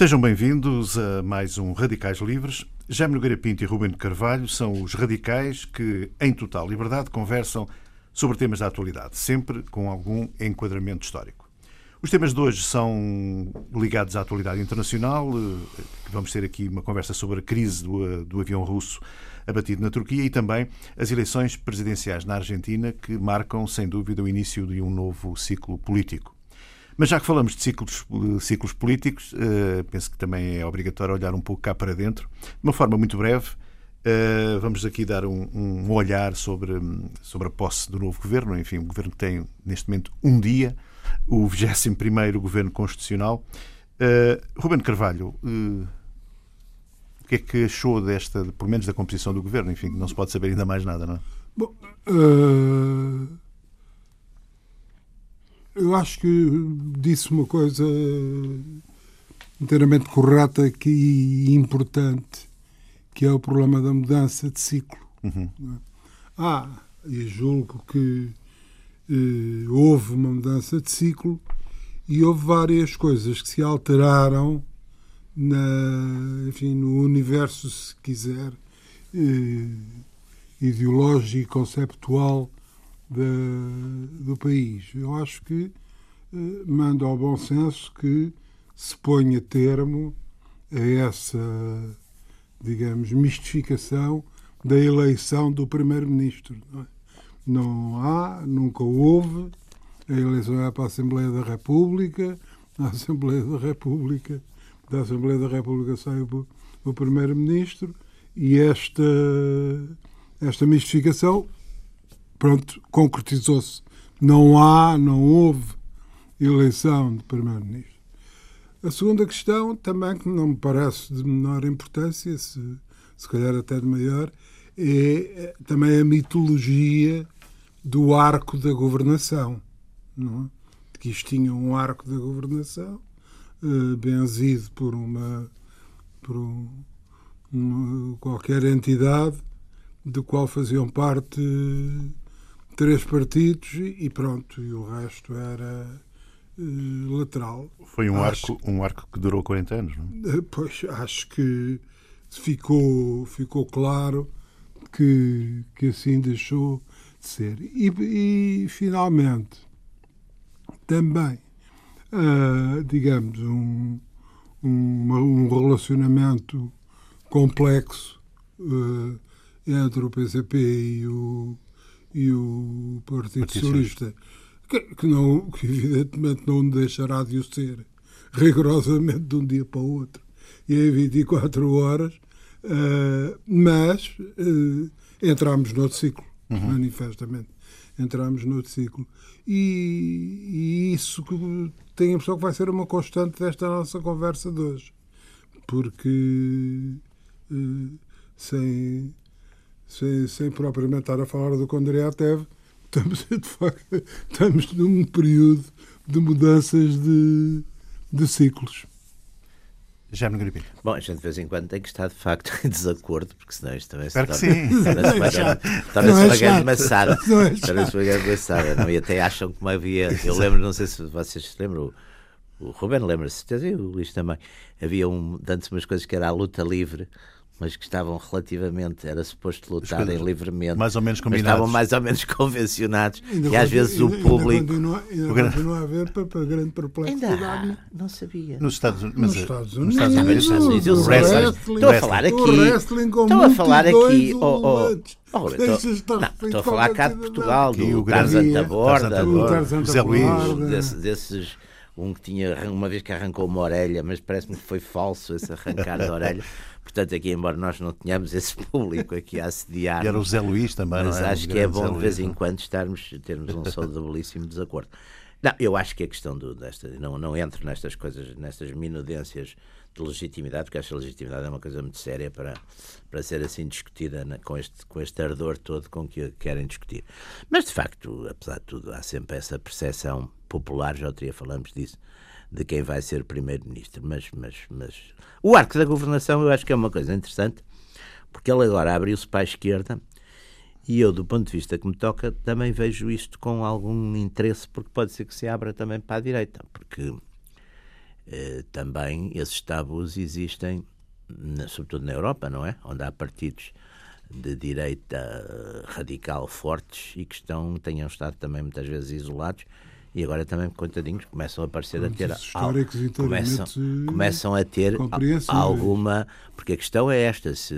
Sejam bem-vindos a mais um Radicais Livres. Jaime Nogueira Pinto e Ruben Carvalho são os radicais que, em total liberdade, conversam sobre temas da atualidade, sempre com algum enquadramento histórico. Os temas de hoje são ligados à atualidade internacional. Vamos ter aqui uma conversa sobre a crise do, do avião russo abatido na Turquia e também as eleições presidenciais na Argentina, que marcam, sem dúvida, o início de um novo ciclo político. Mas já que falamos de ciclos, ciclos políticos, uh, penso que também é obrigatório olhar um pouco cá para dentro, de uma forma muito breve. Uh, vamos aqui dar um, um, olhar sobre, sobre a posse do novo governo. Enfim, um governo que tem neste momento um dia, o 21 governo constitucional. Uh, Ruben Carvalho, uh, o que é que achou desta, pelo menos da composição do governo? Enfim, não se pode saber ainda mais nada, não é? Bom, eu acho que disse uma coisa inteiramente correta e importante, que é o problema da mudança de ciclo. Uhum. Ah, e julgo que eh, houve uma mudança de ciclo e houve várias coisas que se alteraram na, enfim, no universo, se quiser, eh, ideológico e conceptual de, do país. Eu acho que eh, manda ao bom senso que se ponha termo a essa, digamos, mistificação da eleição do Primeiro-Ministro. Não, é? não há, nunca houve, a eleição é para a Assembleia da República, na Assembleia da República, da Assembleia da República sai o, o Primeiro-Ministro e esta, esta mistificação pronto, concretizou-se. Não há, não houve eleição de Primeiro-Ministro. A segunda questão, também que não me parece de menor importância, se, se calhar até de maior, é, é também a mitologia do arco da governação. Não é? Que isto tinha um arco da governação, eh, benzido por uma, por um, uma, qualquer entidade do qual faziam parte três partidos e pronto, e o resto era uh, lateral. Foi um acho, arco, um arco que durou 40 anos, não? Uh, pois, acho que ficou, ficou claro que, que assim deixou de ser. E, e finalmente, também, uh, digamos, um, um, um relacionamento complexo entre o PCP e o e o Partido, Partido Socialista, que, que, não, que evidentemente não deixará de o ser rigorosamente de um dia para o outro e em 24 horas, uh, mas uh, entramos noutro ciclo, uhum. manifestamente. Entramos noutro ciclo. E, e isso que tenho a impressão que vai ser uma constante desta nossa conversa de hoje. Porque uh, sem sem, sem propriamente estar a falar do Condé Teve, estamos, de facto, estamos num período de mudanças de, de ciclos. Já me gripei. Bom, a gente de vez em quando tem que estar de facto em desacordo, porque senão isto também Espero se torna, torna-se uma grande maçada. Torna-se uma grande maçada. Não? E até acham que havia. Eu lembro, não sei se vocês se lembram, o, o Ruben lembra-se, certeza, e o Luís também. Havia um, antes umas coisas que era a luta livre mas que estavam relativamente, era suposto lutarem livremente, mais ou menos combinados. estavam mais ou menos convencionados ainda e às vezes ainda, o público. Ainda continua, ainda continua a haver para, para grande perplexidade. Ainda há, não sabia. Nos Estados, mas, nos Estados Unidos. Nos Estados Unidos. O wrestling. Estou a falar aqui. Estou a falar aqui. Oh, oh, oh, estou, não, estou a falar cá de Portugal, do Tarzan da Borda, José Luís, desses um que tinha uma vez que arrancou uma orelha, mas parece-me que foi falso esse arrancar da orelha. Portanto, aqui, embora nós não tenhamos esse público aqui a assediar. Era o Zé Luís também, mas não é? acho que é bom de vez em quando estarmos, termos um saudabilíssimo desacordo. Não, eu acho que a questão do, desta. Não, não entro nestas coisas, nestas minudências de legitimidade, porque acho que a legitimidade é uma coisa muito séria para, para ser assim discutida na, com, este, com este ardor todo com que querem discutir. Mas, de facto, apesar de tudo, há sempre essa percepção popular, já outro dia falamos disso, de quem vai ser primeiro-ministro. Mas, mas, mas o arco da governação eu acho que é uma coisa interessante, porque ele agora abriu-se para a esquerda e eu, do ponto de vista que me toca, também vejo isto com algum interesse, porque pode ser que se abra também para a direita, porque eh, também esses tabus existem, na, sobretudo na Europa, não é? Onde há partidos de direita radical fortes e que estão, tenham estado também muitas vezes isolados e agora também, coitadinhos, começam a aparecer a ter começam, começam a ter alguma porque a questão é esta se,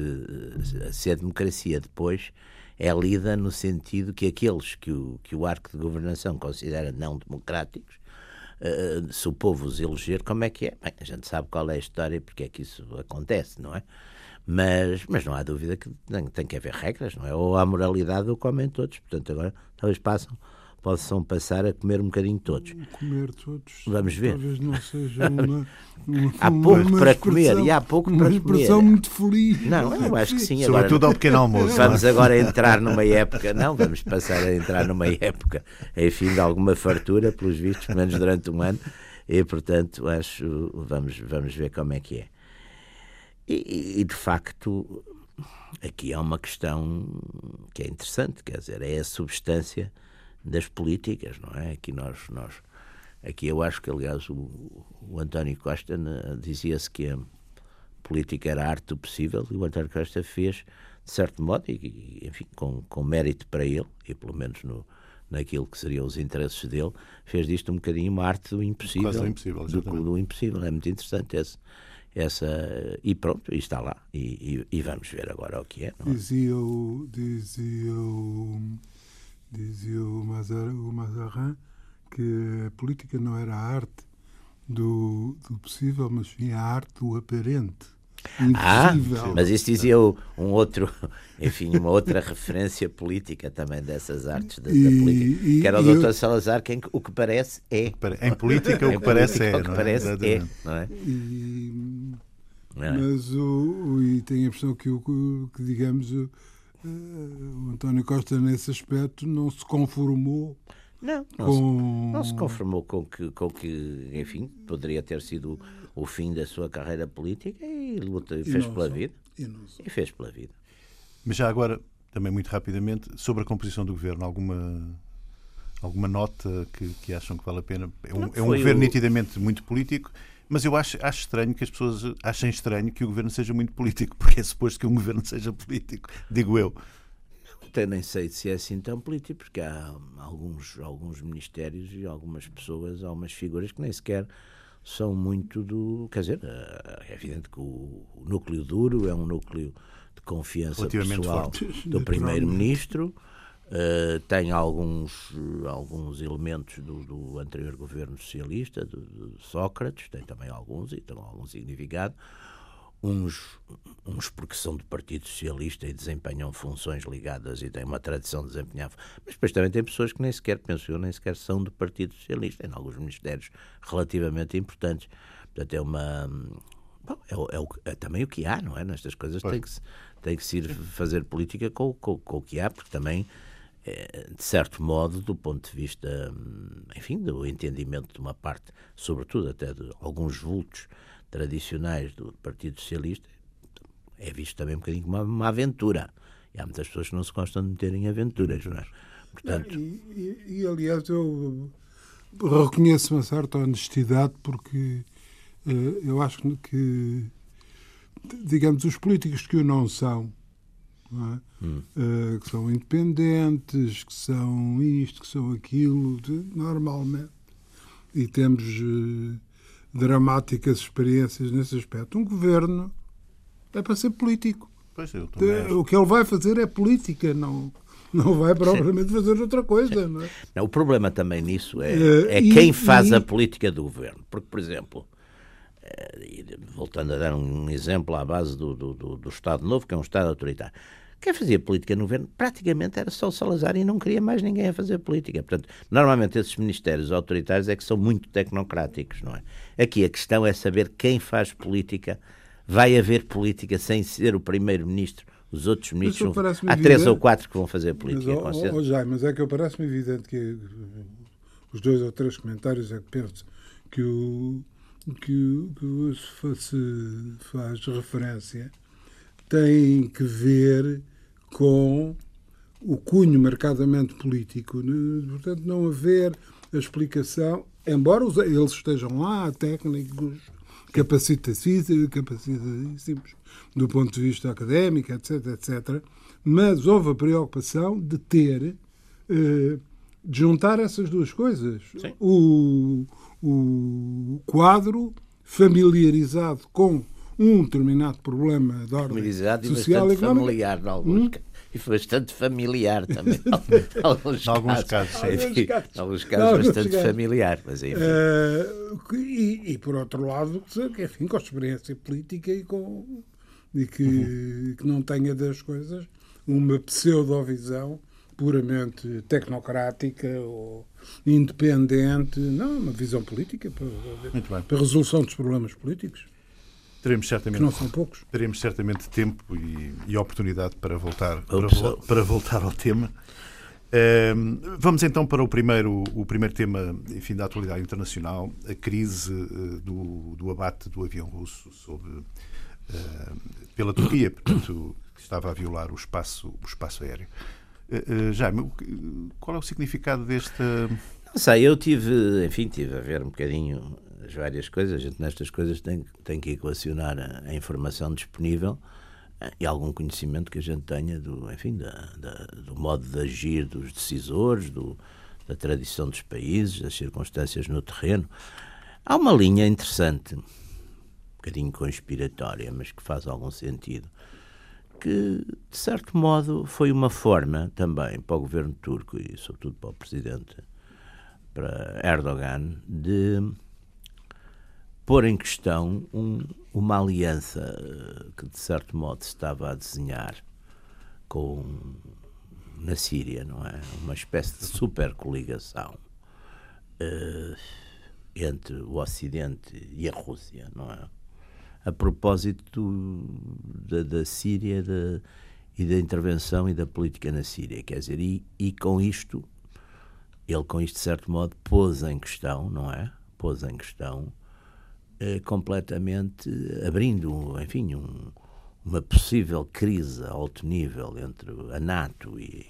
se a democracia depois é lida no sentido que aqueles que o, que o arco de governação considera não democráticos uh, se o povo os eleger, como é que é? Bem, a gente sabe qual é a história e porque é que isso acontece, não é? Mas, mas não há dúvida que tem, tem que haver regras, não é? Ou há moralidade ou comem todos. Portanto, agora talvez passam possam passar a comer um bocadinho todos. Comer todos. Vamos ver. Talvez não seja uma. uma há pouco uma para comer e há pouco para comer. Uma expressão muito feliz. Não, eu acho que sim. Agora, Sobretudo ao pequeno almoço. Vamos é? agora entrar numa época. Não, vamos passar a entrar numa época, enfim, de alguma fartura, pelos vistos, pelo menos durante um ano. E, portanto, acho. Vamos, vamos ver como é que é. E, e de facto, aqui há uma questão que é interessante, quer dizer, é a substância das políticas, não é? Aqui nós, nós aqui eu acho que aliás o, o António Costa dizia-se que a política era a arte do possível e o António Costa fez de certo modo e, enfim com, com mérito para ele e pelo menos no naquilo que seriam os interesses dele fez disto um bocadinho uma arte do impossível, Quase impossível do, do, impossível é muito interessante esse, essa e pronto e está lá e, e, e vamos ver agora o que é, é? dizia o dizia o dizia o Mazarin que a política não era a arte do, do possível, mas sim a arte do aparente. Ah, mas isso dizia um outro, enfim, uma outra referência política também dessas artes da, e, da política, e, que era o Dr. Eu... Salazar, quem o que parece é. Em política o que parece é. O que parece é, não é? E, não é? Mas o, o, e tenho a impressão que, o, que digamos, o António Costa, nesse aspecto, não se conformou. Não, não, com... se, não se conformou com que, com que, enfim, poderia ter sido o fim da sua carreira política e luta, e fez pela só. vida. E, e fez pela vida. Mas já agora, também muito rapidamente, sobre a composição do governo, alguma alguma nota que, que acham que vale a pena? É um, é um governo o... nitidamente muito político mas eu acho, acho estranho que as pessoas achem estranho que o governo seja muito político, porque é suposto que um governo seja político, digo eu. Até nem sei se é assim tão político, porque há alguns, alguns ministérios e algumas pessoas, algumas figuras que nem sequer são muito do. Quer dizer, eh, é evidente que o, núcleo duro é um núcleo de confiança pessoal do primeiro-ministro. Uh, tem alguns, alguns elementos do, do anterior governo socialista, de, de, Sócrates, tem também alguns, e tem algum significado. Uns, uns porque são do Partido Socialista e desempenham funções ligadas e têm uma tradição de desempenhar. Mas depois também tem pessoas que nem sequer, penso eu, nem sequer são do Partido Socialista, em alguns ministérios relativamente importantes. Portanto, é uma. Bom, é, é, é, também o que há, não é? Nestas coisas tem que, tem que se ir fazer política com, com, com o que há, porque também de certo modo, do ponto de vista, enfim, do entendimento de uma parte, sobretudo até de alguns vultos tradicionais do Partido Socialista, é visto também um bocadinho como uma, aventura. E há muitas pessoas que não se gostam de meterem aventuras, não é? Portanto... E, e, e, aliás, eu reconheço uma certa honestidade porque uh, eu acho que, digamos, os políticos que o não são é? hum. uh, que são independentes, que são isto, que são aquilo, de, normalmente. E temos uh, dramáticas experiências nesse aspecto. Um governo é para ser político. Pois eu de, o que ele vai fazer é política, não, não vai propriamente fazer outra coisa. Não, é? não o problema também nisso é, uh, é e, quem faz e... a política do governo. Porque, por exemplo, voltando a dar um exemplo à base do, do, do, do Estado Novo, que é um Estado autoritário. Quem fazia política no governo praticamente era só o Salazar e não queria mais ninguém a fazer política. Portanto, normalmente esses ministérios autoritários é que são muito tecnocráticos, não é? Aqui a questão é saber quem faz política. Vai haver política sem ser o primeiro-ministro os outros ministros. Vão... Há evidente, três ou quatro que vão fazer política. Mas, oh, oh, mas é que eu parece-me evidente que os dois ou três comentários é que penso que o que, que se faz referência tem que ver com o cunho marcadamente político. Né? Portanto, não haver a explicação embora eles estejam lá, técnicos, capacitadíssimos do ponto de vista académico, etc, etc, mas houve a preocupação de ter, eh, de juntar essas duas coisas. O, o quadro familiarizado com um determinado problema de ordem social e familiar, em alguns hum? e bastante familiar também. Em alguns, alguns casos, casos, enfim, casos, alguns casos bastante casos. familiar. Mas, enfim. Uh, e, e, por outro lado, enfim, com experiência política e, com, e que, uhum. que não tenha das coisas uma pseudovisão puramente tecnocrática ou independente, não, uma visão política para, para a resolução dos problemas políticos. Teremos certamente, que não são poucos. Teremos certamente tempo e, e oportunidade para voltar, para, para, voltar ao tema. Uh, vamos então para o primeiro, o primeiro tema enfim, da atualidade internacional, a crise uh, do, do abate do avião russo sobre, uh, pela Turquia, portanto, que estava a violar o espaço, o espaço aéreo. Uh, Jaime, qual é o significado desta. Não sei, eu tive, enfim, tive a ver um bocadinho as várias coisas. A gente nestas coisas tem, tem que equacionar a, a informação disponível eh, e algum conhecimento que a gente tenha do, enfim, da, da, do modo de agir dos decisores, do, da tradição dos países, das circunstâncias no terreno. Há uma linha interessante, um bocadinho conspiratória, mas que faz algum sentido, que, de certo modo, foi uma forma também para o governo turco e, sobretudo, para o presidente, para Erdogan, de pôr em questão um, uma aliança eh, que, de certo modo, estava a desenhar com, na Síria, não é? Uma espécie de super coligação uh, entre o Ocidente e a Rússia, não é? A propósito da, da Síria e da intervenção e da política na Síria, quer dizer, e, e com isto, ele com isto, de certo modo, pôs em questão, não é? Pôs em questão eh, completamente abrindo, enfim, um, uma possível crise a alto nível entre a NATO e,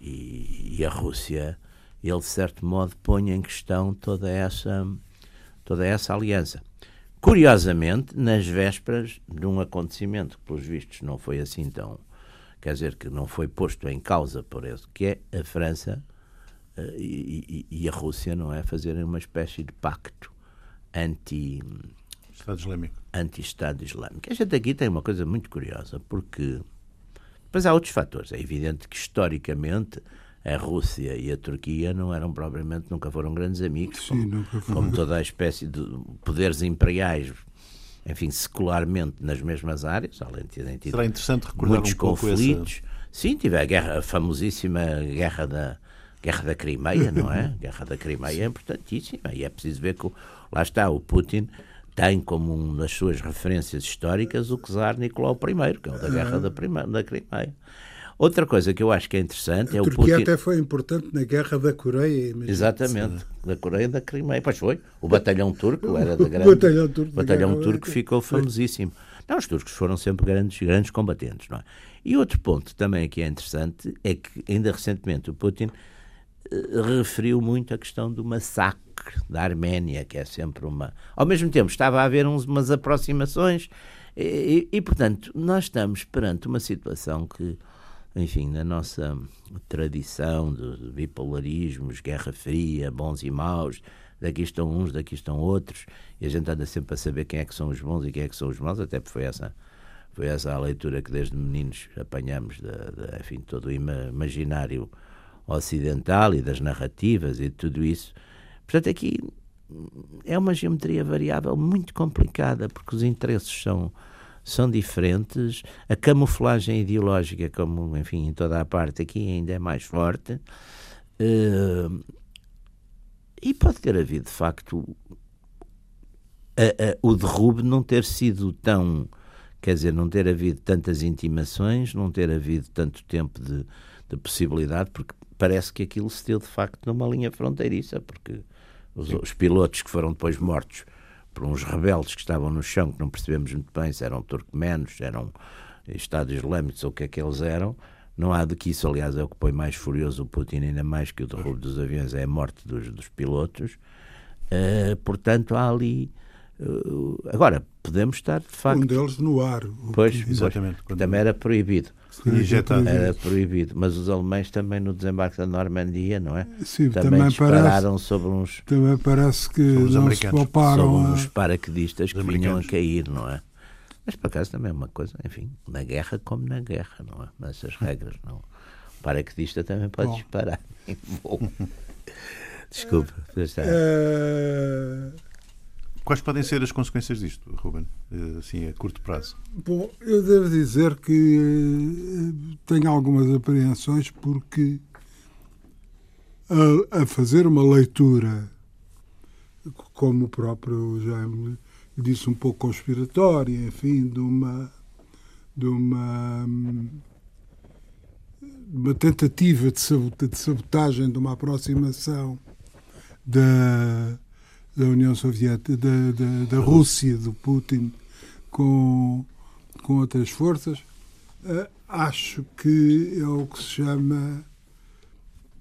e, e, a Rússia, ele de certo modo põe em questão toda essa toda essa aliança. Curiosamente, nas vésperas de um acontecimento que, pelos vistos, não foi assim tão. Quer dizer, que não foi posto em causa por isso, que é a França e, e, e, a Rússia, não é? Fazerem uma espécie de pacto anti Estado Islâmico. Anti-Estado Islâmico. A gente aqui tem uma coisa muito curiosa, porque depois há outros fatores. É evidente que historicamente a Rússia e a Turquia não eram propriamente, nunca foram grandes amigos, Sim, como, como, toda a espécie de poderes imperiais, enfim, secularmente nas mesmas áreas, além de terem tido Será interessante recordar muitos um conflitos. Essa... Sim, tive a, guerra, a famosíssima Guerra da, Guerra da Crimeia, não é? Guerra da Crimeia é importantíssima e é preciso ver que lá está o Putin tem como uma das suas referências históricas o czar Nicolau I, que é o da Guerra da, Prima, da Crimeia. Outra coisa que eu acho que é interessante a é o Putin. até foi importante na Guerra da Coreia. Exatamente, da Coreia e da Crimeia. Pois foi. O batalhão turco era da grande. O batalhão turco, batalhão turco ficou famosíssimo. Não, os turcos foram sempre grandes, grandes combatentes, não é? E outro ponto também que é interessante é que ainda recentemente o Putin referiu muito a questão do massacre da Arménia, que é sempre uma. Ao mesmo tempo, estava a haver uns, umas aproximações, e, e, e, portanto, nós estamos perante uma situação que, enfim, na nossa tradição de bipolarismos, Guerra Fria, bons e maus, daqui estão uns, daqui estão outros, e a gente anda sempre a saber quem é que são os bons e quem é que são os maus, até porque foi essa. Foi essa a leitura que desde meninos apanhamos, de, de enfim, todo o imaginário ocidental e das narrativas e de tudo isso. Portanto, aqui é uma geometria variável muito complicada, porque os interesses são, são diferentes, a camuflagem ideológica, como, enfim, em toda a parte aqui ainda é mais forte. Uh, e pode ter havido, de facto, a, a, o derrube não ter sido tão. Quer dizer, não ter havido tantas intimações, não ter havido tanto tempo de, de possibilidade, porque parece que aquilo se deu de facto numa linha fronteiriça, porque os, os, pilotos que foram depois mortos por uns rebeldes que estavam no chão, que não percebemos muito bem se eram turcomenos, se eram Estados Islâmicos ou o que é que eles eram, não há de que isso, aliás, é o que põe mais furioso o Putin, ainda mais que o derrubo dos aviões, é a morte dos, dos pilotos. Uh, portanto, há ali. Uh, agora, podemos estar, de facto. Um deles no ar. Pois, exatamente. Pois, também era proibido. Injetado. Era proibido. Mas os alemães também no desembarque da Normandia, não é? Sim, também, também dispararam parece, sobre uns. Também parece que não se pouparam. Sobre uns paraquedistas que vinham a cair, não é? Mas por acaso também é uma coisa, enfim, na guerra como na guerra, não é? Nessas regras, não. O paraquedista também pode Bom. disparar. Desculpa. Uh... Quais podem ser as consequências disto, Ruben, eh, assim, a curto prazo? Bom, eu devo dizer que eh, tenho algumas apreensões porque a, a fazer uma leitura, como o próprio Jaime disse, um pouco conspiratória, enfim, de uma, de uma, uma tentativa de sabotagem, de uma aproximação da da União Soviética, da, da, da Rússia, do Putin, com, com outras forças, uh, acho que é o que se chama.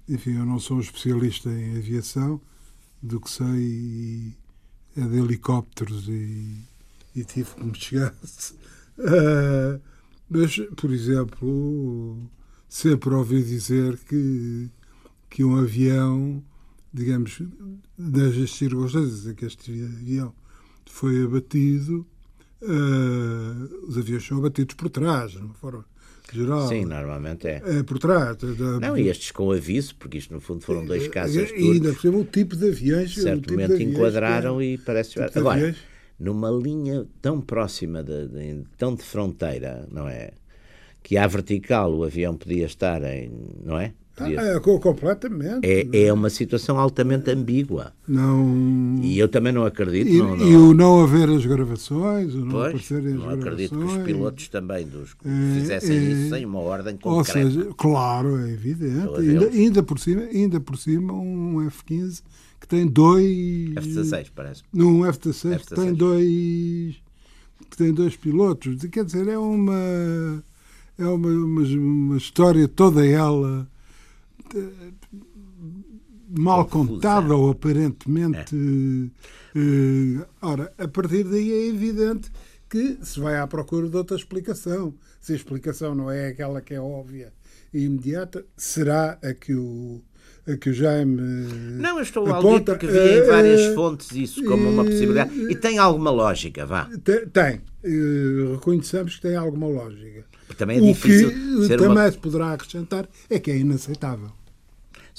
Enfim, eu não sou um especialista em aviação, do que sei é de helicópteros e, e tive que me chegasse. Uh, mas, por exemplo, sempre ouvi dizer que, que um avião digamos, das circunstâncias em que este avião foi abatido, uh, os aviões são abatidos por trás, de uma forma geral. Sim, normalmente é. É por trás. Da, não, e estes com aviso, porque isto no fundo foram dois casos. E ainda por cima o tipo de aviões. Certamente tipo enquadraram é, e parece. Tipo Agora, aviões. numa linha tão próxima, de, de, tão de fronteira, não é? Que à vertical o avião podia estar em. não é? Ah, é, completamente. É, é uma situação altamente ambígua. Não... E eu também não acredito. E, não, não... e o não haver as gravações, o não pois, aparecerem as não acredito gravações. que os pilotos também dos, é, fizessem é, isso sem uma ordem concreta. Ou seja, claro, é evidente. Ainda, ainda, por cima, ainda por cima, um F-15 que tem dois... F-16, parece. Num F-16 que tem dois... que tem dois pilotos. Quer dizer, é uma... É uma, uma, uma história toda ela mal contada ou aparentemente. É. Uh, ora, a partir daí é evidente que se vai à procura de outra explicação. Se a explicação não é aquela que é óbvia e imediata, será a que o, a que o Jaime. Não, eu estou aponta, ali porque vi em várias uh, fontes isso como uma possibilidade. E tem alguma lógica, vá. Tem. tem. Uh, reconheçamos que tem alguma lógica. Também é o difícil. que também uma... se poderá acrescentar é que é inaceitável.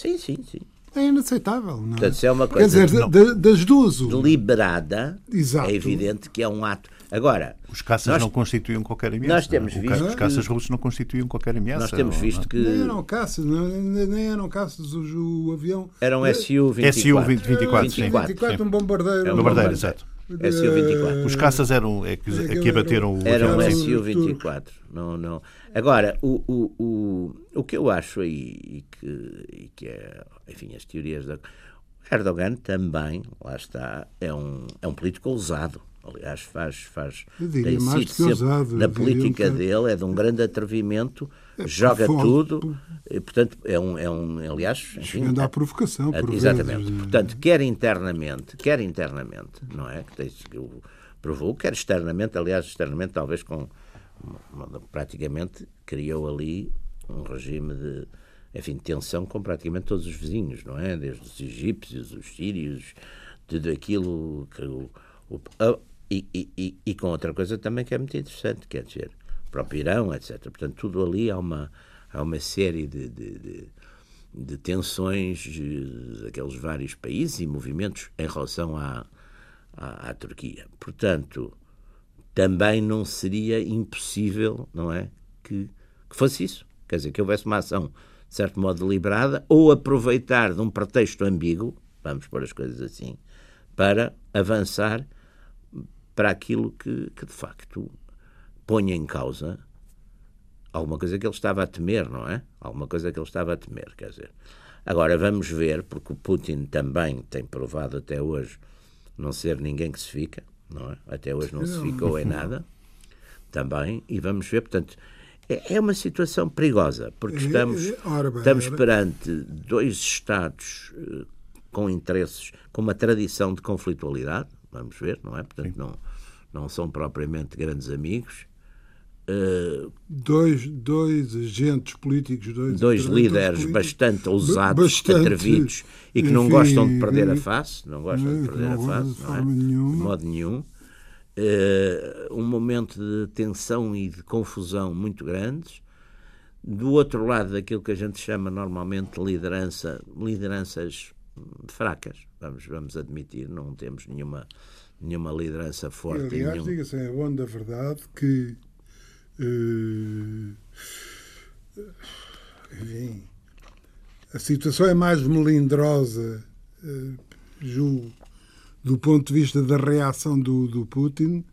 Sim, sim, sim. É inaceitável, não é? Portanto, se é uma coisa Quer dizer, de, das duas. Deliberada, Exato. é evidente que é um ato. Agora. Os caças nós, não constituíam qualquer ameaça. Nós temos visto. Os caças russos não constituíam qualquer ameaça. Nós temos visto não, que. Nem eram caças, nem eram caças. O, o avião. Era um Su-24. Su-24, sim. 24, um bombardeiro. É um bombardeiro, exato. Su-24. Os caças eram é que, é que abateram o. Era um Su-24. Não, não. Agora, o, o, o, o que eu acho aí, e que, e que é, enfim, as teorias da. Erdogan também, lá está, é um, é um político ousado. Aliás, faz. faz ousado. Na política que... dele é de um grande atrevimento, é, joga tudo, e, portanto, é um. É um aliás. Enfim, Chegando à provocação, por Exatamente. Vezes. Portanto, quer internamente, quer internamente, não é? Que, o provou, quer externamente, aliás, externamente, talvez com praticamente criou ali um regime de enfim, tensão com praticamente todos os vizinhos, não é? Desde os egípcios, os sírios, tudo aquilo que o, o e, e, e, com outra coisa também que é muito interessante, quer dizer, o próprio Irão, etc. Portanto, tudo ali há uma, há uma série de, de, de, de tensões daqueles vários países e movimentos em relação à, à, à Turquia. Portanto, também não seria impossível, não é? Que, que fosse isso. Quer dizer, que houvesse uma ação, de certo modo, deliberada, ou aproveitar de um pretexto ambíguo, vamos pôr as coisas assim, para avançar para aquilo que, que de facto põe em causa alguma coisa que ele estava a temer, não é? Alguma coisa que ele estava a temer, quer dizer. Agora vamos ver, porque o Putin também tem provado até hoje não ser ninguém que se fica, não é? Até hoje não se ficou em nada, também, e vamos ver, portanto, é, é uma situação perigosa, porque estamos, estamos perante dois Estados eh, com interesses, com uma tradição de conflitualidade, vamos ver, não é? Portanto, não, não são propriamente grandes amigos. Uh, dois, dois agentes políticos, dois, dois líderes bastante ousados, bastante, atrevidos e que enfim, não gostam de perder a face, não gostam de perder a face, não é? de modo nenhum. Uh, um momento de tensão e de confusão muito grandes. Do outro lado, daquilo que a gente chama normalmente de liderança, lideranças fracas, vamos, vamos admitir, não temos nenhuma, nenhuma liderança forte. E, aliás, nenhum... diga-se, é bom da verdade que Uh, enfim, a situação é mais melindrosa, uh, julgo, do ponto de vista da reação do, do Putin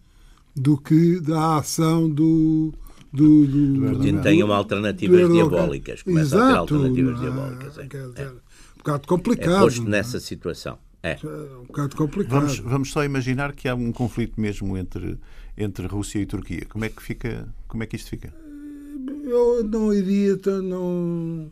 do que da ação do. Do, do, Putin tem uma alternativas diabólicas. Começa Exato, a ter alternativas não, diabólicas. É, é. Um bocado complicado. É posto nessa situação. É. Um bocado complicado. Vamos, vamos só imaginar que há um conflito mesmo entre, entre Rússia e Turquia. Como é que fica? Como é que isto fica? Eu não iria tão, não,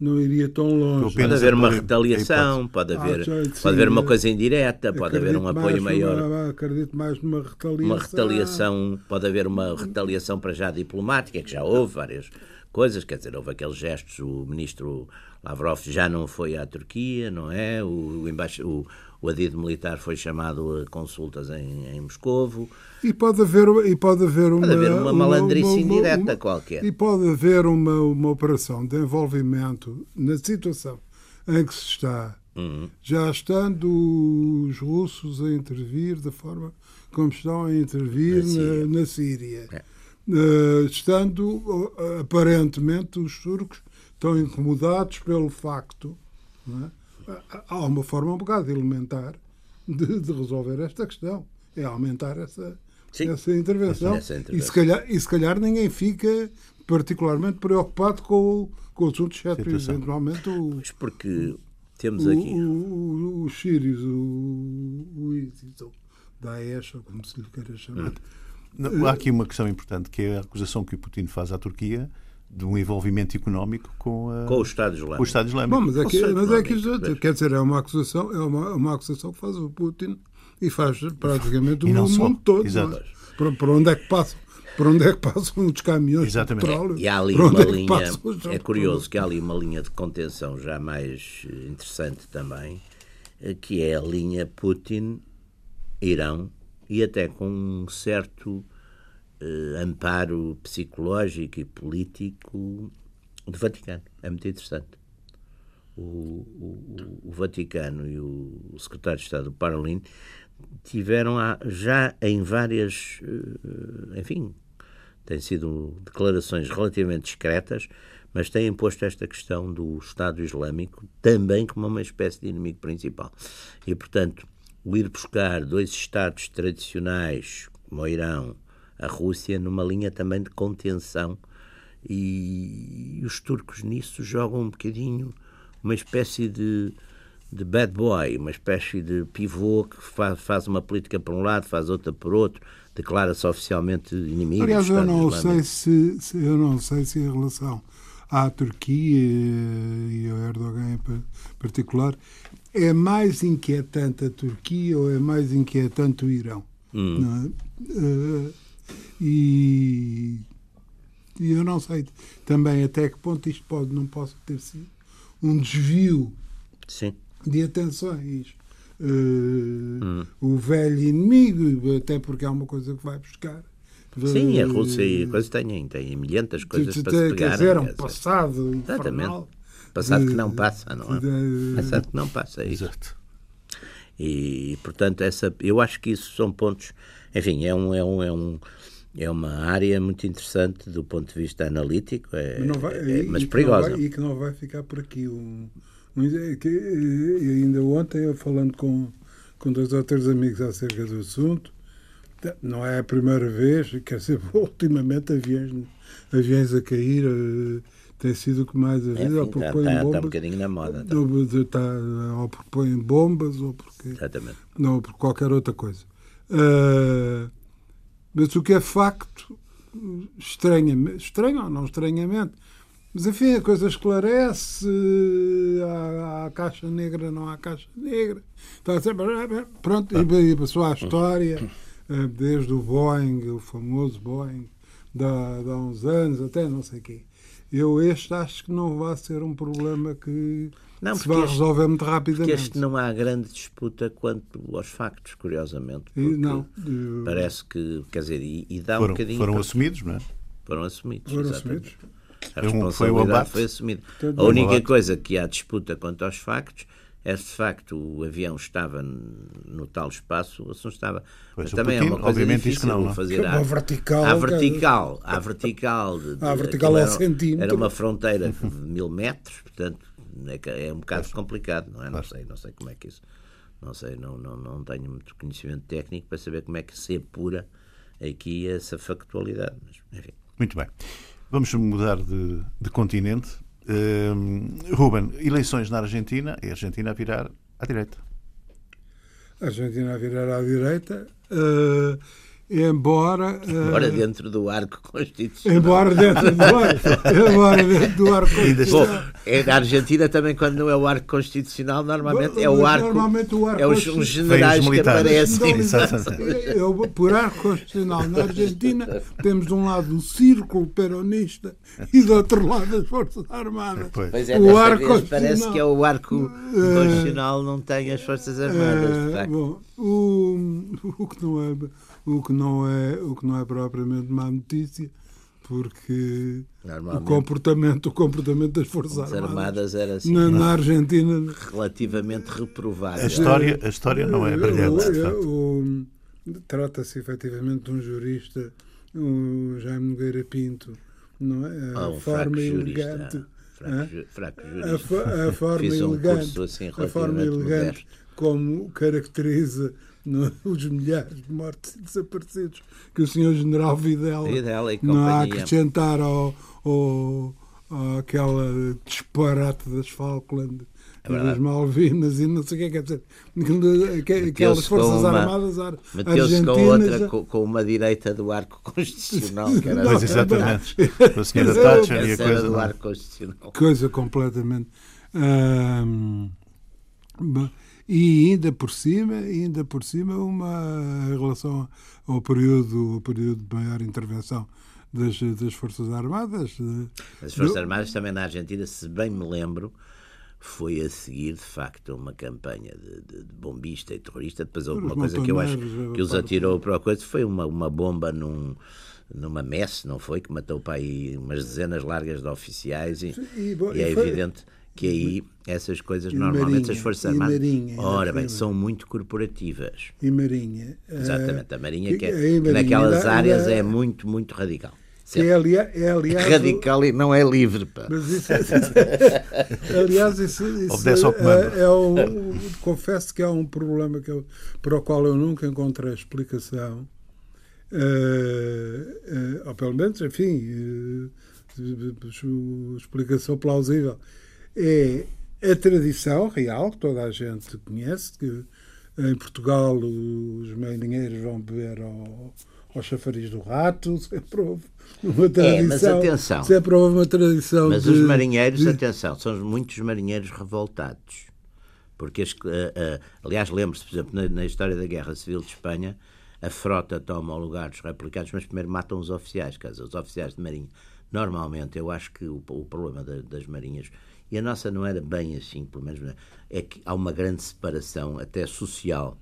não iria tão longe. Pode haver uma retaliação, pode haver, ah, pode haver uma coisa indireta, pode haver um apoio maior. Numa, acredito mais numa retaliação. Uma retaliação, pode haver uma retaliação para já diplomática, que já houve várias coisas, quer dizer, houve aqueles gestos, o ministro Lavrov já não foi à Turquia, não é? O, o, embaixo, o, o adido militar foi chamado a consultas em, em Moscovo. E pode haver, e pode haver uma, pode haver uma malandrice uma, indireta uma, qualquer. E pode haver uma, uma operação de envolvimento na situação em que se está, uhum. já estando os russos a intervir da forma como estão a intervir na, na, na Síria. É. Uh, estando uh, aparentemente os turcos estão incomodados pelo facto. É? Há uma forma um bocado elementar de, de resolver esta questão. É aumentar essa, essa intervenção. Essa intervenção. E, se calhar, e se calhar ninguém fica particularmente preocupado com, com o assunto, exceto eventualmente o. Pois porque temos aqui. Os sírios, o, o ISIS, o Daesh, ou como se lhe queira chamar. Não, há aqui uma questão importante, que é a acusação que o Putin faz à Turquia de um envolvimento económico com, a, com o Estado Islâmico. Com o Estado Islâmico. Bom, mas é que, mas é que quer dizer, é uma acusação, é uma, uma acusação que faz o Putin e faz praticamente o mundo só. todo. Exato. Para, para onde é que passa? Para onde é que passam os caminhões Exatamente. de petróleo? E há ali uma é linha, é curioso que há ali uma linha de contenção já mais interessante também, eh, que é a linha Putin-Irão e até com um certo uh, amparo psicológico e político do Vaticano. É muito interessante. O, o, o Vaticano e o secretário de Estado, Parolin, tiveram já em várias, uh, enfim, têm sido declarações relativamente discretas, mas têm posto esta questão do Estado Islâmico também como uma espécie de inimigo principal. E, portanto, o ir buscar dois Estados tradicionais, como o Irão, a Rússia numa linha também de contenção. E, os turcos nisso jogam um bocadinho uma espécie de, de bad boy, uma espécie de pivô que faz, faz uma política por um lado, faz outra por outro, declara-se oficialmente inimigo. Aliás, eu não, sei se, se, eu não sei se em relação à Turquia e ao Erdogan em particular é mais inquietante a Turquia ou é mais inquietante o Irão? Hum. Não é? Uh, e, e eu não sei também até que ponto isto pode, não possa ter sido um desvio Sim. de atenções. Uh, hum. O velho inimigo, até porque é uma coisa que vai buscar. Sim, a Rússia e a coisa têm, têm milhentas coisas para se pegar. Quer dizer, é um passado Exatamente. Passado de, que não passa, não é? De, passado que não passa, é isso. Exato. E, portanto, essa, eu acho que isso são pontos. Enfim, é um, é um, é um é uma área muito interessante do ponto de vista analítico, é, mas, vai, é, mas perigosa. Vai, e que não vai ficar por aqui. Um, um, é que, ainda ontem, eu falando com, com dois ou três amigos acerca do assunto, não é a primeira vez, quer dizer, ultimamente aviões, aviões a cair uh, tem sido o que mais a vida, é, ou porque está, põem tá, bombas. Está um bocadinho na moda. Tá. Ou, tá, ou porque põem bombas, ou porque. Exatamente. Não, ou por qualquer outra coisa. Uh, mas o que é facto, estranho ou não estranhamente, Mas enfim, a coisa esclarece, há, há caixa negra, não há caixa negra. Está sempre, pronto, e passou a história, eh, desde o Boeing, o famoso Boeing, de há, uns anos até não sei quê. Eu este acho que não vai ser um problema que não, se vai este, resolver muito rapidamente. Porque este não há grande disputa quanto aos factos, curiosamente. E, não. Parece que, quer dizer, e, e dá foram, um bocadinho... Foram assumidos, não é? Foram assumidos, Foram assumidos. A responsabilidade foi assumida. A única coisa que há disputa quanto aos factos é se de facto o avião estava no tal espaço ou se não estava. Pois, também Putin, é uma coisa difícil que não, não? fazer a vertical. À vertical, à vertical. De, de, à vertical ao centímetro. Era uma fronteira de mil metros, portanto é, é um bocado pois. complicado, não é? Não sei, não sei como é que isso. Não sei, não, não, não tenho muito conhecimento técnico para saber como é que se apura aqui essa factualidade. Mas, enfim. Muito bem. Vamos mudar de, de continente. Uh, Ruben, eleições na Argentina e a Argentina a virar à direita. A Argentina a virar à direita. Uh, embora. Embora uh, dentro do arco constitucional. Embora dentro do arco, embora dentro do arco constitucional. é, na Argentina também, quando não é o arco constitucional, normalmente é o arco. Normalmente o arco é os, os generais que aparecem. Eu, por arco constitucional na Argentina, temos de um lado o círculo peronista e do outro lado as Forças Armadas. Pois é, o arco parece que é o arco constitucional, não tem as Forças Armadas. É, bom, o, o que não é o que não é, o que não é propriamente má notícia, porque o comportamento, o comportamento das Forças Armadas, Armadas era assim, na, na, Argentina relativamente reprovável. A história, a história não é brilhante. Trata-se efetivamente de um jurista, o Jaime Nogueira Pinto, não é? A oh, forma elegante. Fraco, fraco a, a, forma elegante, um assim, a forma elegante como caracteriza no, os milhares de mortos e desaparecidos que o senhor general Videla, Videla não há a acrescentar ao, ao, àquela disparate das Falkland é das Malvinas e não sei o que é, quer dizer, aquelas Forças uma, Armadas Argentinas. com outra, com, com, uma direita do arco constitucional. Que era pois, exatamente. A senhora Thatcher e a coisa. Do arco constitucional. Coisa completamente. Hum, e ainda por cima, ainda por cima uma em relação ao período, ao período de maior intervenção das, das Forças Armadas. As Forças do... Armadas também na Argentina, se bem me lembro, foi a seguir, de facto, uma campanha de, de, de bombista e terrorista. Depois houve uma coisa que eu acho que os atirou para a coisa, foi uma, uma bomba num, numa messe, não foi? Que matou para aí umas dezenas largas de oficiais e, e, bom, e é foi... evidente que aí essas coisas normalmente Marinha, as Forças Armadas. Marinha, ora bem, são muito corporativas. E Marinha. Exatamente, a Marinha que, é, Marinha, naquelas áreas é muito, muito radical. Que é, aliás, é, aliás, radical e não é livre. Pá. Mas isso, aliás, isso, isso é, é um, confesso que há um problema que eu, para o qual eu nunca encontrei explicação. Uh, uh, ou pelo menos, enfim, uh, explicação plausível é a tradição real, que toda a gente conhece, que em Portugal os marinheiros vão beber ao, ao chafariz do rato, sempre houve uma tradição. É, mas atenção. Sempre houve uma tradição. Mas de, os marinheiros, de... atenção, são muitos marinheiros revoltados. Porque, as, uh, uh, aliás, lembre-se, por exemplo, na, na, história da Guerra Civil de Espanha, a frota toma o lugar dos replicados, mas primeiro matam os oficiais, quer dizer, os oficiais de marinha. Normalmente, eu acho que o, o problema da, das marinhas e a nossa não era bem assim, pelo menos é? Que há uma grande separação, até social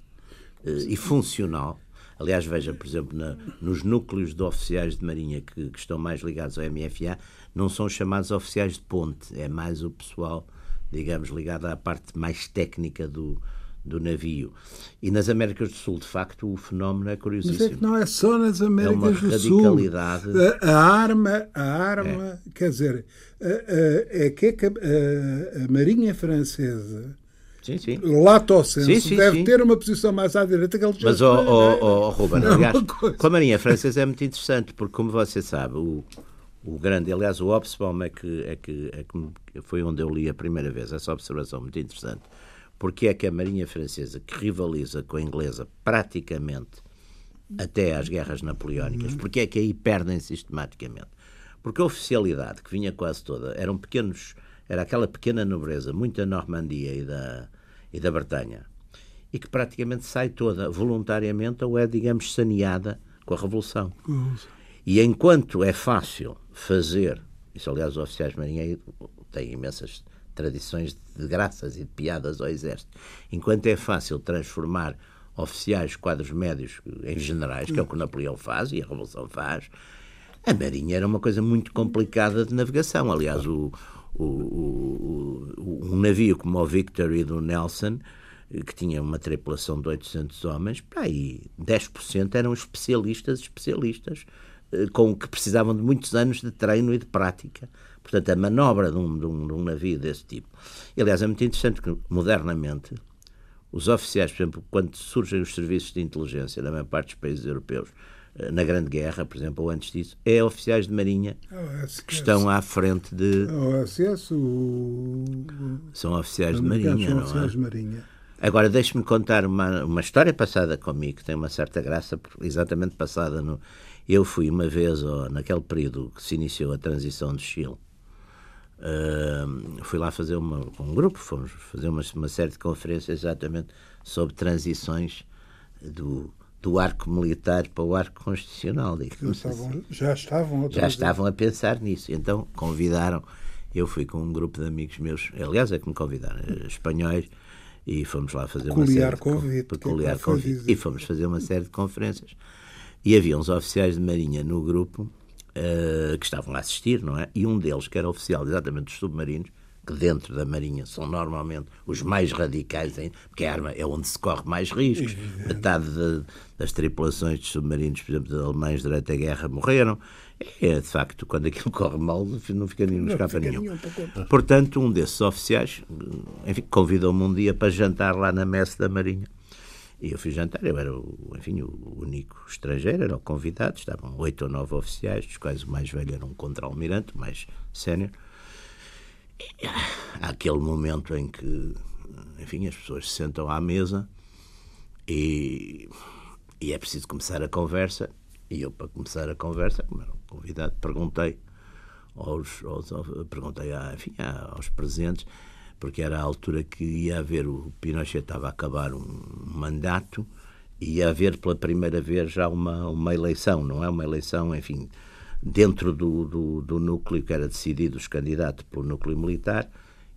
eh, e funcional. Aliás, veja, por exemplo, na, nos núcleos de oficiais de marinha que, que, estão mais ligados ao MFA, não são chamados oficiais de ponte, é mais o pessoal, digamos, ligado à parte mais técnica do, do navio. E nas Américas do Sul, de facto, o fenómeno é curiosíssimo. Mas é que não é só nas Américas é do Sul. radicalidade. A, a arma, a arma, é. quer dizer, é que a, a, Marinha Francesa. Sim, sim. Lato senso, sim, sim, deve sim. ter uma posição mais à direita que eles Mas, ó, oh, oh, oh, Ruben, é aliás, com a Marinha Francesa é muito interessante, porque, como você sabe, o, o grande, aliás, o Obsbaum é que, é, que, é que foi onde eu li a primeira vez, essa observação muito interessante porque é que a Marinha Francesa, que rivaliza com a inglesa praticamente até às guerras napoleónicas, porque é que aí perdem sistematicamente? Porque a oficialidade que vinha quase toda eram pequenos, era aquela pequena nobreza, muita Normandia e da, e da Bretanha, e que praticamente sai toda voluntariamente ou é, digamos, saneada com a Revolução. E enquanto é fácil fazer, isso aliás os oficiais de marinha têm imensas tradições de graças e de piadas ao exército, enquanto é fácil transformar oficiais, quadros médios em generais, que é o que Napoleão faz e a Revolução faz, a Marinha era uma coisa muito complicada de navegação. Aliás, o, o, o, um navio como o Victory do Nelson, que tinha uma tripulação de 800 homens, para aí 10% eram especialistas, especialistas, eh, com que precisavam de muitos anos de treino e de prática. Portanto, a manobra de um, de um, de um navio desse tipo. E, aliás, é muito interessante que, modernamente, os oficiais, por exemplo, quando surgem os serviços de inteligência na maior parte dos países europeus, eh, na Grande Guerra, por exemplo, ou antes disso, é oficiais de marinha que estão à frente de. OSS, o... São oficiais de marinha, são não oficiais é? de marinha. Agora, deixe-me contar uma, uma história passada comigo, que tem uma certa graça, exatamente passada no. Eu fui uma vez, oh, naquele período que se iniciou a transição de Chile, uh, fui lá fazer uma, um grupo, fomos fazer uma, uma série de conferências exatamente sobre transições do, do arco militar para o arco constitucional. Digamos Estavam- assim. já estavam outra Já estavam a pensar nisso. Então convidaram. Eu fui com um grupo de amigos meus, aliás, é que me convidaram, eh, espanhóis, e fomos lá fazer uma Peculiar série de con- convite, que é peculiar convite. dizer. E fomos fazer uma série de conferências. E havia uns oficiais de marinha no grupo eh, que estavam a assistir, não é? E um deles, que era oficial exatamente dos submarinos, que dentro da marinha são normalmente os mais radicais ainda, porque a arma é onde se corre mais riscos. Metade de- das tripulações de submarinos, por exemplo, de alemães durante a guerra morreram. É, de facto, quando aquilo corre mal, não fica nenhum, não escapa nenhum. nenhum conta. Portanto, um desses oficiais, enfim, convidou-me um dia para jantar lá na messe da Marinha. E eu fui jantar, eu era, o, enfim, o único estrangeiro, era o convidado, estavam oito ou nove oficiais, dos quais o mais velho era um contra-almirante, o mais sénior. Há aquele momento em que, enfim, as pessoas se sentam à mesa e, e é preciso começar a conversa. E eu, para começar a conversa, como era um convidado, perguntei aos, aos- perguntei a, enfim, a- aos presentes, porque era a altura que ia haver, o Pinochet estava a acabar um mandato, e ia haver pela primeira vez já uma, uma eleição, não é? Uma eleição, enfim, dentro do, do, do núcleo que era decidido os candidatos pelo núcleo militar.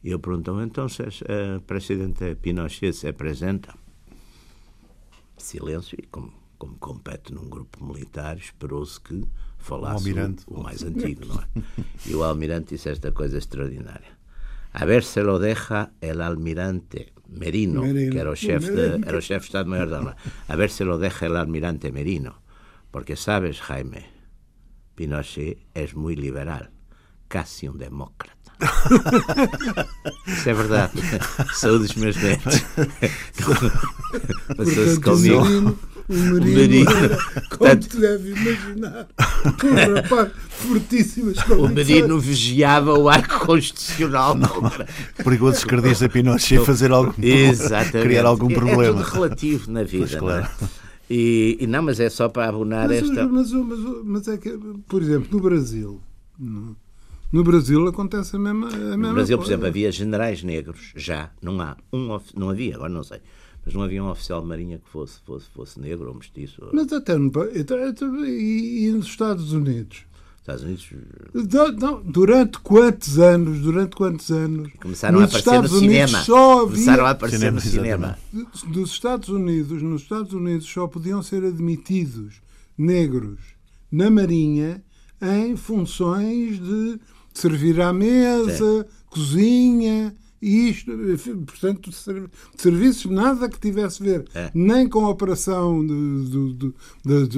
E eu perguntei, então, se o presidente Pinochet se apresenta? Silêncio, e como, como compete num grupo militar, esperou-se que falasse O o, o mais antigo, não é? E o almirante disse esta coisa extraordinária. A ver se lo deja el almirante Merino, Merino. que era o chefe de, era o chefe de Armada. A ver se lo deja el almirante Merino, porque sabes, Jaime, Pinochet es muy liberal, casi un demócrata. Isso é verdade. Saúde meus netos. Passou-se comigo. O Merino, o Merino, Merino. era, como Portanto- te deve imaginar, um rapaz fortíssimo. O Merino vigiava o arco constitucional. Perigoso esquerdista Pinochet fazer algum Exatamente. criar algum É- problema. É tudo relativo na vida. Pois, claro. não é? E, e não, mas é só para abonar Mas, esta. mas, mas, mas é que, por exemplo, no Brasil, no, no Brasil acontece a mesma, a mesma No Brasil, por coisa. exemplo, havia generais negros, já, não há um, não havia, agora não sei, mas não havia um oficial de marinha que fosse, fosse, fosse negro ou mestiço. ou- Mas até no, então- então, e, e nos Estados Unidos? Estados Unidos Não, não, durante quantos anos? Durante quantos anos? começaram a aparecer Estados no Unidos cinema. Só havia, Começaram a aparecer Cinema, no cinema. dos Estados Unidos, nos Estados Unidos só podiam ser admitidos negros na Marinha em funções de servir à mesa, cozinha, e isto, portanto, ser- serviços nada que tivesse a ver É. nem com a operação do-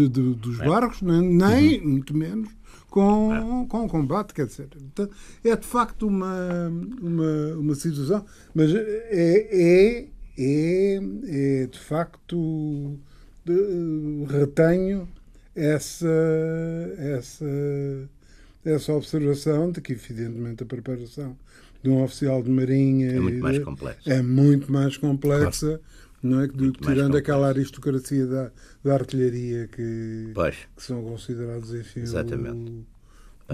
do- dos É. barcos, nem, nem Uhum. muito menos com, com o combate, quer dizer. Então, é de facto uma, uma, uma situação, mas é, é, é, é de facto de- retenho essa, essa, essa observação de que, evidentemente, a preparação de um oficial de marinha É muito mais complexa. é muito mais complexa, não é? Do- Muito tirando aquela aristocracia da, da artilharia que, Pois, que são considerados, enfim, Exatamente. o-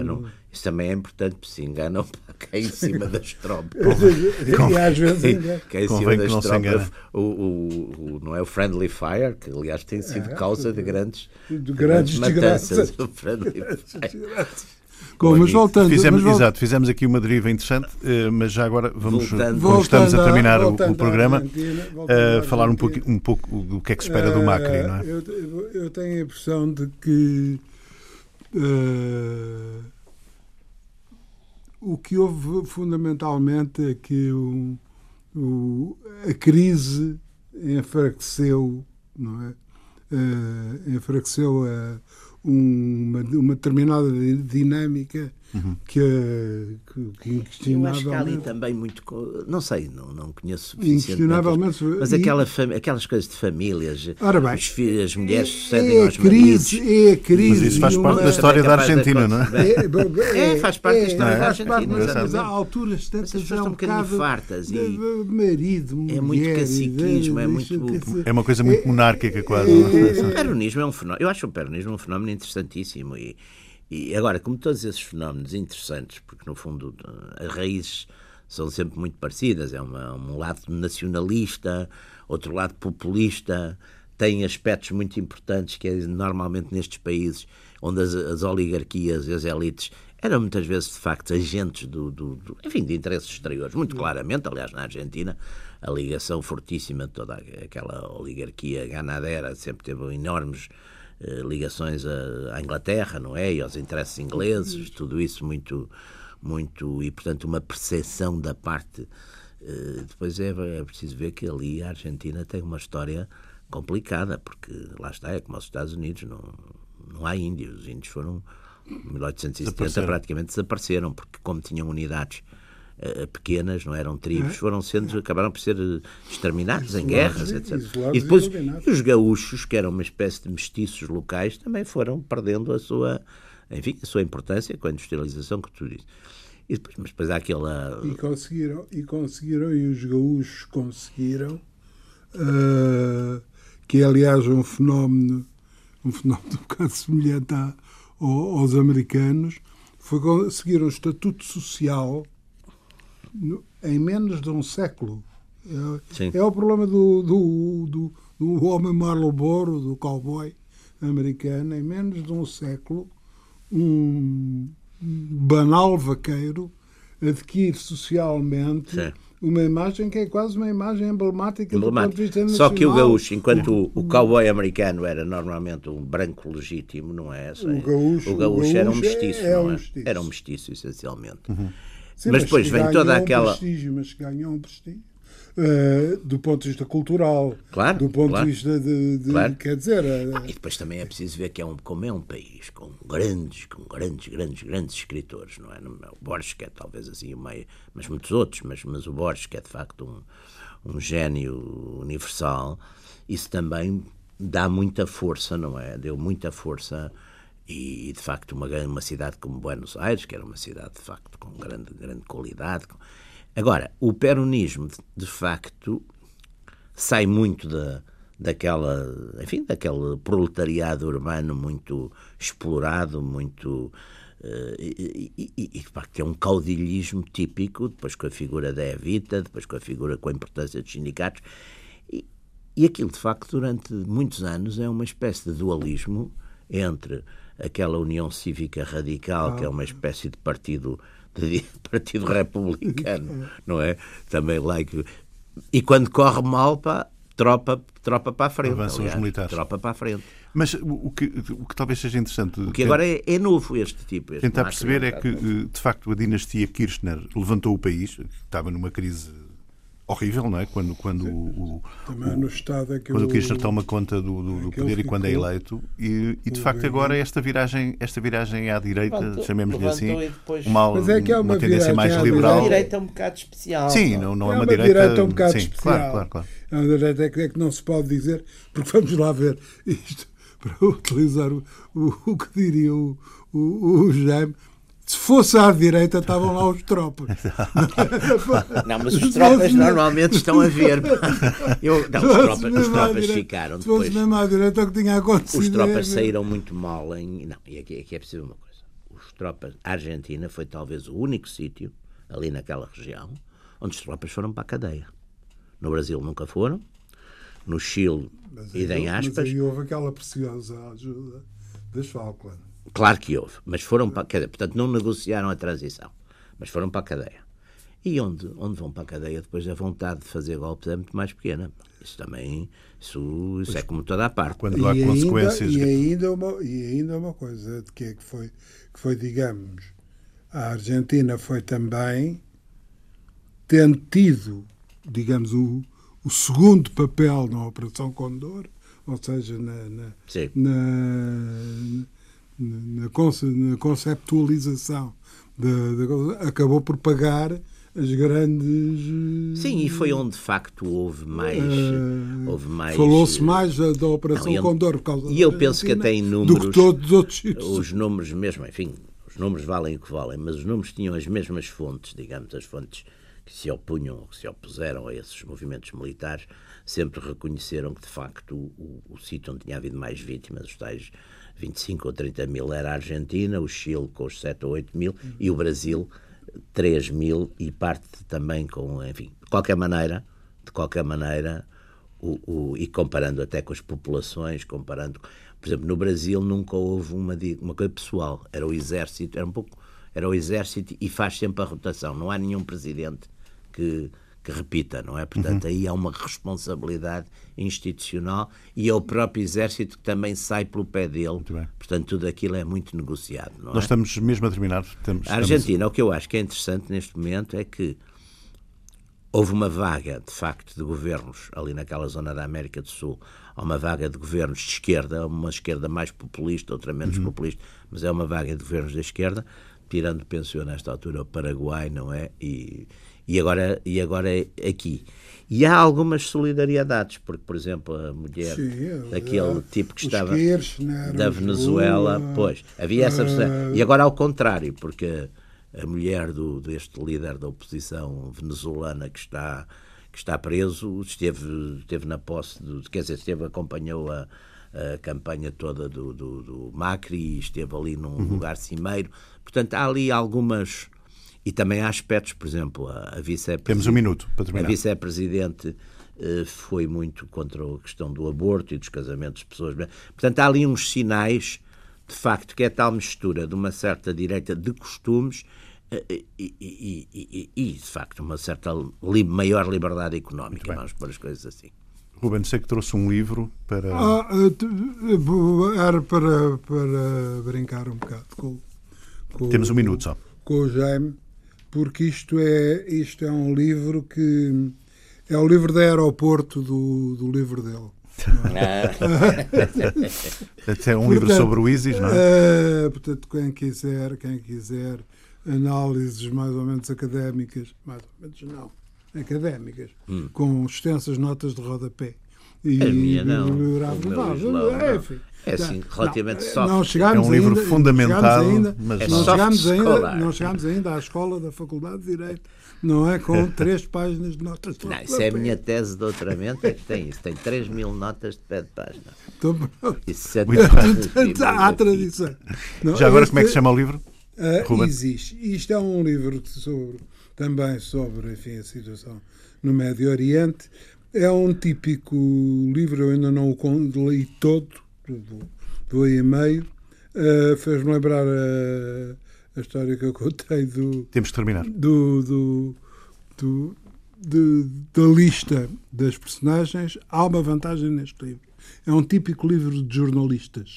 não, isso também é importante, porque se enganam cá em cima das tropas. e às vezes cá em cima das tropas, o, o, o, não é o Friendly Fire, que aliás tem sido é, causa de grandes, de grandes, grandes matanças. O Friendly Fire. Bom, mas voltando, fizemos, mas Exato, fizemos aqui uma deriva interessante, eh, mas já agora vamos, voltando, quando estamos a terminar o, o, programa, uh, falar um pouco, um pouco do que é que se espera do Macri, não é? Eu, eu tenho a impressão de que uh, o que houve fundamentalmente é que o, o, a crise enfraqueceu, não é? Uh, enfraqueceu a uma, uma determinada dinâmica uhum. que, que, que inquestionavelmente... Eu acho que há ali também muito... Não sei, não, não conheço suficientemente. Mas, aquela fam... aquelas coisas de famílias, Ora bem, os filhos, as mulheres sucedem é aos crise, maridos. É a crise. Mas isso faz parte da história da Argentina, não é? É, faz parte da história da Argentina. Mas há alturas tantas as pessoas estão um bocadinho fartas. E marido, mulher... É muito caciquismo, é muito... É uma coisa muito monárquica quase. O peronismo é um fenómeno... Eu acho o peronismo um fenómeno interessantíssimo e e agora, como todos esses fenómenos interessantes, porque no fundo as raízes são sempre muito parecidas, é uma, um lado nacionalista, outro lado populista, tem aspectos muito importantes que é normalmente nestes países onde as, as oligarquias e as elites eram muitas vezes de facto agentes do, do, do, enfim, de interesses exteriores, muito claramente, aliás na Argentina a ligação fortíssima de toda aquela oligarquia ganadera sempre teve enormes eh, ligações à, Inglaterra, não é? E aos interesses ingleses, tudo isso muito, muito e portanto uma percepção da parte. Eh, depois é, é preciso ver que ali a Argentina tem uma história complicada, porque lá está, é como os Estados Unidos, não, não há índios. Os índios foram, em 1870, praticamente desapareceram, porque como tinham unidades pequenas, não eram tribos, é. foram sendo, acabaram por ser eh, exterminados em guerras, etc. E depois e os gaúchos, que eram uma espécie de mestiços locais, também foram perdendo a sua, enfim, a sua importância com a industrialização que tu dizes. E depois, mas depois há aquela. E conseguiram, e conseguiram, e os gaúchos conseguiram, uh, que é aliás um fenómeno, um fenómeno um bocado semelhante a, aos americanos, foi conseguir um estatuto social em menos de um século. É, é o problema do, do, do, do homem Marlboro, do cowboy americano. Em menos de um século, um banal vaqueiro adquire socialmente Sim. uma imagem que é quase uma imagem emblemática, emblemática. do ponto de vista nacional. Só que o gaúcho, enquanto o, o cowboy americano era normalmente um branco legítimo, não é? O gaúcho, o gaúcho, o gaúcho era um mestiço, é, é um mestiço. Era um mestiço, essencialmente. Uhum. Sim, mas, mas depois vem toda aquela. Um prestígio, mas ganhou um prestígio. Uh, do ponto de vista cultural, claro, do ponto claro, de vista de, de claro. quer dizer, uh... ah, e depois também é preciso ver que é um como é um país com grandes, com grandes, grandes, grandes escritores, não é? O Borges que é talvez assim o meio, mas muitos outros, mas mas o Borges que é de facto um, um gênio universal, isso também dá muita força, não é? Deu muita força e de facto uma, uma cidade como Buenos Aires, que era uma cidade de facto com grande, grande qualidade. Agora, o peronismo de, de facto sai muito da, daquela, enfim, daquele proletariado urbano muito explorado, muito Uh, e, e, e, de facto é um caudilhismo típico, depois com a figura da Evita, depois com a figura com a importância dos sindicatos, e, e aquilo de facto durante muitos anos é uma espécie de dualismo entre aquela União Cívica Radical, que é uma espécie de partido de partido republicano, não é? Também like. E quando corre mal, pá, tropa, tropa para a frente. Avançam aliás, os militares. Tropa para a frente. Mas o que, o que talvez seja interessante. O que agora é, é novo este tipo. Este tentar perceber é que, de facto, a dinastia Kirchner levantou o país, estava numa crise horrível, não é? Quando, quando o, o, no Estado é que quando o Kirchner toma conta do, do, do poder e quando é eleito. E, e de facto agora esta viragem, esta viragem à direita, chamemos-lhe assim, uma, Mas é que é uma, uma tendência mais liberal. A direita é um bocado especial. Sim, não, não é, é uma, uma direita, direita um bocado sim, especial. Claro, claro, claro. É uma direita é que, é que não se pode dizer, porque vamos lá ver isto, para utilizar o, o, o que diria o, o, o Jaime, se fosse à direita, estavam lá os tropas. Não, mas os tropas normalmente estão a ver. Eu, não, os tropas, os tropas ficaram depois. Se fosse mesmo à direita, o que tinha acontecido. Os tropas saíram muito mal em. Não, e aqui, aqui é preciso uma coisa. Os tropas. A Argentina foi talvez o único sítio, ali naquela região, onde as tropas foram para a cadeia. No Brasil nunca foram, no Chile Mas e em mas aspas. aí houve aquela preciosa ajuda das Falkland. Claro que houve, mas foram para a cadeia. Portanto, não negociaram a transição, mas foram para a cadeia. E onde, onde vão para a cadeia depois a vontade de fazer golpes é muito mais pequena. Isso também, isso, isso é como toda a parte. Quando há e consequências. Ainda, e, ainda uma, e ainda uma coisa de que, é que, foi, que foi, digamos, a Argentina foi também tendo tido, digamos, o, o segundo papel na Operação Condor, ou seja, na, na, Sim. na, na, na conce- na conceptualização, da- da acabou por pagar as grandes. Sim, e foi onde de facto houve mais. eh, houve mais Falou-se eh, mais da, da Operação Não, Condor por causa e eu penso que até em Do números, que todos os outros sítios. os números mesmo, enfim, os números valem o que valem, mas os números tinham as mesmas fontes, digamos, as fontes que se opunham, que se opuseram a esses movimentos militares, sempre reconheceram que, de facto, o, o- o sítio onde tinha havido mais vítimas, os tais 25 ou 30 mil, era a Argentina, o Chile com os 7 ou 8 mil e o Brasil 3 mil e parte também com, enfim, de qualquer maneira, de qualquer maneira, o, o- e comparando até com as populações, comparando, por exemplo, no Brasil nunca houve uma, uma coisa pessoal, era o exército, era um pouco, era o exército e faz sempre a rotação, não há nenhum presidente que, que repita, não é? Portanto, aí há uma responsabilidade institucional e é o próprio exército que também sai pelo pé dele, portanto, tudo aquilo é muito negociado, não Nós é? estamos mesmo a terminar. Estamos, A Argentina, o que eu acho que é interessante neste momento é que houve uma vaga, de facto, de governos ali naquela zona da América do Sul. Há uma vaga de governos de esquerda, uma esquerda mais populista, outra menos populista, mas é uma vaga de governos da esquerda, tirando, penso eu, nesta altura, o Paraguai, não é? E, e, agora, e agora é aqui. E há algumas solidariedades, porque, por exemplo, a mulher Sim, daquele é, tipo que estava Kirchner, da Venezuela, pois, havia essa eh, E agora ao contrário, porque a mulher do, deste líder da oposição venezuelana que está, que está preso esteve, esteve na posse, do, quer dizer, esteve, acompanhou a, a campanha toda do, do, do Macri e esteve ali num lugar cimeiro. Portanto, há ali algumas. E também há aspectos, por exemplo, a, a vice-presidente. Temos um minuto para A terminar. vice-presidente eh, foi muito contra a questão do aborto e dos casamentos de pessoas. Portanto, há ali uns sinais, de facto, que é tal mistura de uma certa direita de costumes eh, e, e- e- e- de facto, uma certa li- maior liberdade económica. Vamos pôr as coisas assim. Ruben, sei que trouxe um livro para. Ah, eh, era para, para brincar um bocado com, com Temos um minuto só. com o Jaime, porque isto é, isto é um livro que é o livro de aeroporto do, do livro dele. Até um livro Portanto, sobre o ISIS, não é? Eh, portanto, quem quiser, quem quiser análises mais ou menos académicas, mais ou menos não, académicas, com extensas notas de rodapé. E. A minha não. é, não. É assim, relativamente não, soft. Não chegámos É um livro ainda- fundamentado, chegámos ainda, mas É não, chegámos ainda, não chegámos ainda à escola da Faculdade de Direito, não é? Com três páginas de notas de Não, isso é a minha tese de doutoramento, é que tem isso. Tem 3 mil notas de pé de página. Então, pronto. É Há tradição. Não, Já agora, este- como é que se chama o livro? Ruben? existe. Isto é um livro sobre, também sobre enfim, a situação no Médio Oriente. É um típico livro, eu ainda não o li todo, do, do aí a meio. Ah, Fez-me lembrar a, a história que eu contei do, Temos que terminar. do, do, do- de- da lista das personagens. Há uma vantagem neste livro. É um típico livro de jornalistas,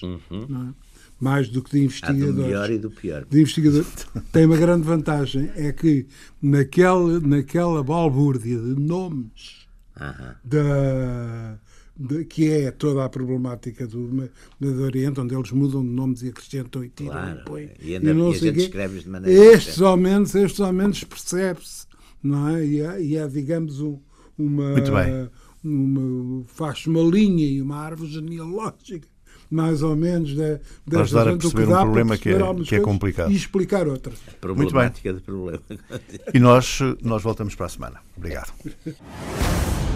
não é? mais do que de Há do investigadores melhor e do pior. de investigador tem uma grande vantagem é que naquela, naquela balbúrdia de nomes Aham. da, de- que é toda a problemática do Médio Oriente, onde eles mudam de nomes e acrescentam e tiram Claro, e põem e ainda- não e a sei gente quê. escreve-os de maneira estes ao menos estes ao menos percebe-se não é e é, e é, digamos um- uma Muito bem. uma faz uma linha e uma árvore genealógica mais ou menos da, Para ajudar a gente, perceber um problema que é- que é complicado. e explicar outras Problemática de problema. E nós, nós voltamos para a semana. Obrigado.